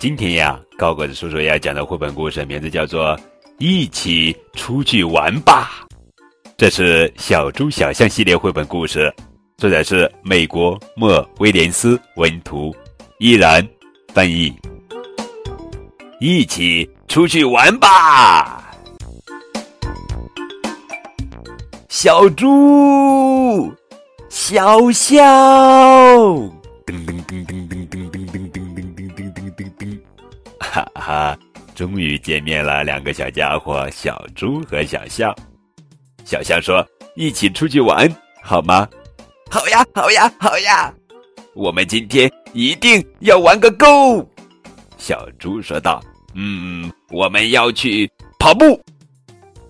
今天呀，高个子叔叔要讲的绘本故事名字叫做《一起出去玩吧》，这是《小猪小象》系列绘本故事，作者是美国莫威廉斯文图，依然翻译。一起出去玩吧，小猪，小象，噔噔噔噔噔噔噔。哈哈，终于见面了，两个小家伙，小猪和小象。小象说：“一起出去玩好吗？”“好呀，好呀，好呀！”“我们今天一定要玩个够。”小猪说道。“嗯，我们要去跑步，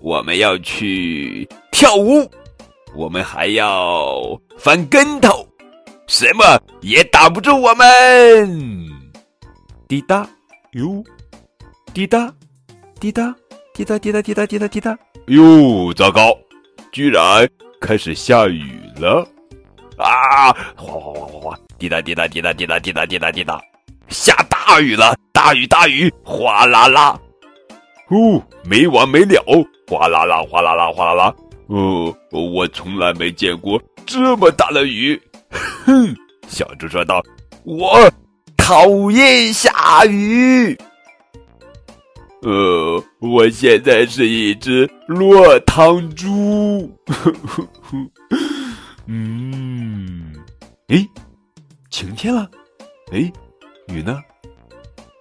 我们要去跳舞，我们还要翻跟头，什么也打不住我们。”滴答。哟，滴答，滴答，滴答，滴答，滴答，滴答，滴答。哟，糟糕，居然开始下雨了！啊，哗哗哗哗哗，滴答滴答滴答滴答滴答滴答滴答，下大雨了！大雨大雨，哗啦啦，哦，没完没了，哗啦啦，哗啦啦，哗啦啦。哦，我从来没见过这么大的雨。哼，小猪说道，我。讨厌下雨。呃，我现在是一只落汤猪。嗯，诶，晴天了。诶，雨呢？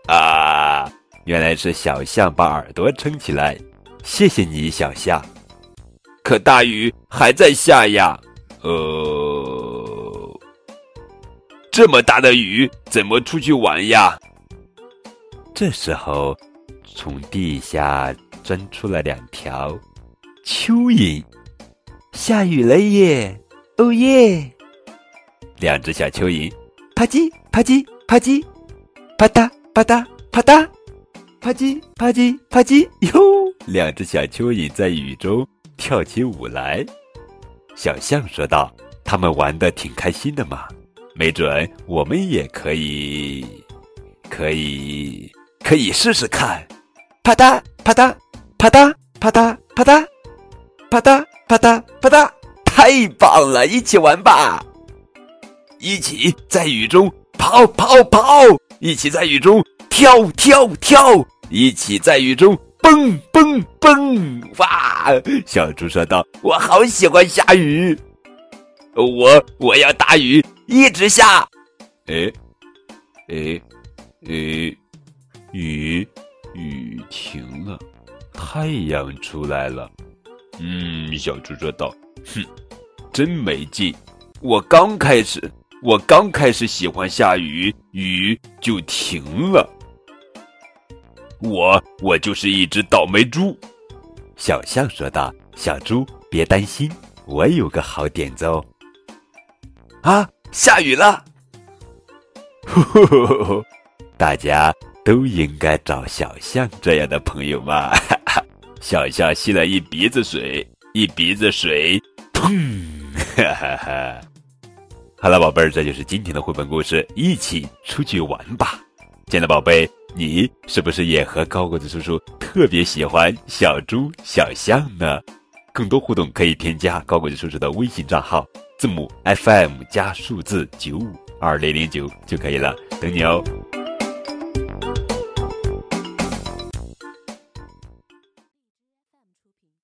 啊，原来是小象把耳朵撑起来。谢谢你，小象。可大雨还在下呀。呃。这么大的雨，怎么出去玩呀？这时候，从地下钻出了两条蚯蚓。下雨了耶！哦耶！两只小蚯蚓，啪叽啪叽啪叽，啪嗒啪嗒啪嗒，啪叽啪叽啪叽哟！两只小蚯蚓在雨中跳起舞来。小象说道：“他们玩的挺开心的嘛。”没准我们也可以，可以，可以试试看。啪嗒啪嗒啪嗒啪嗒啪嗒啪嗒啪嗒啪嗒，太棒了！一起玩吧，一起在雨中跑跑跑，一起在雨中跳跳跳，一起在雨中蹦蹦蹦。哇！小猪说道：“我好喜欢下雨，我我要大雨。”一直下，哎，哎，哎，雨雨停了，太阳出来了。嗯，小猪说道：“哼，真没劲！我刚开始，我刚开始喜欢下雨，雨就停了。我我就是一只倒霉猪。”小象说道：“小猪别担心，我有个好点子哦。”啊！下雨了，大家都应该找小象这样的朋友嘛。小象吸了一鼻子水，一鼻子水，砰！哈哈哈。好了，宝贝儿，这就是今天的绘本故事，一起出去玩吧。亲爱的宝贝，你是不是也和高个子叔叔特别喜欢小猪小象呢？更多互动可以添加高个子叔叔的微信账号。字母 FM 加数字九五二零零九就可以了，等你哦。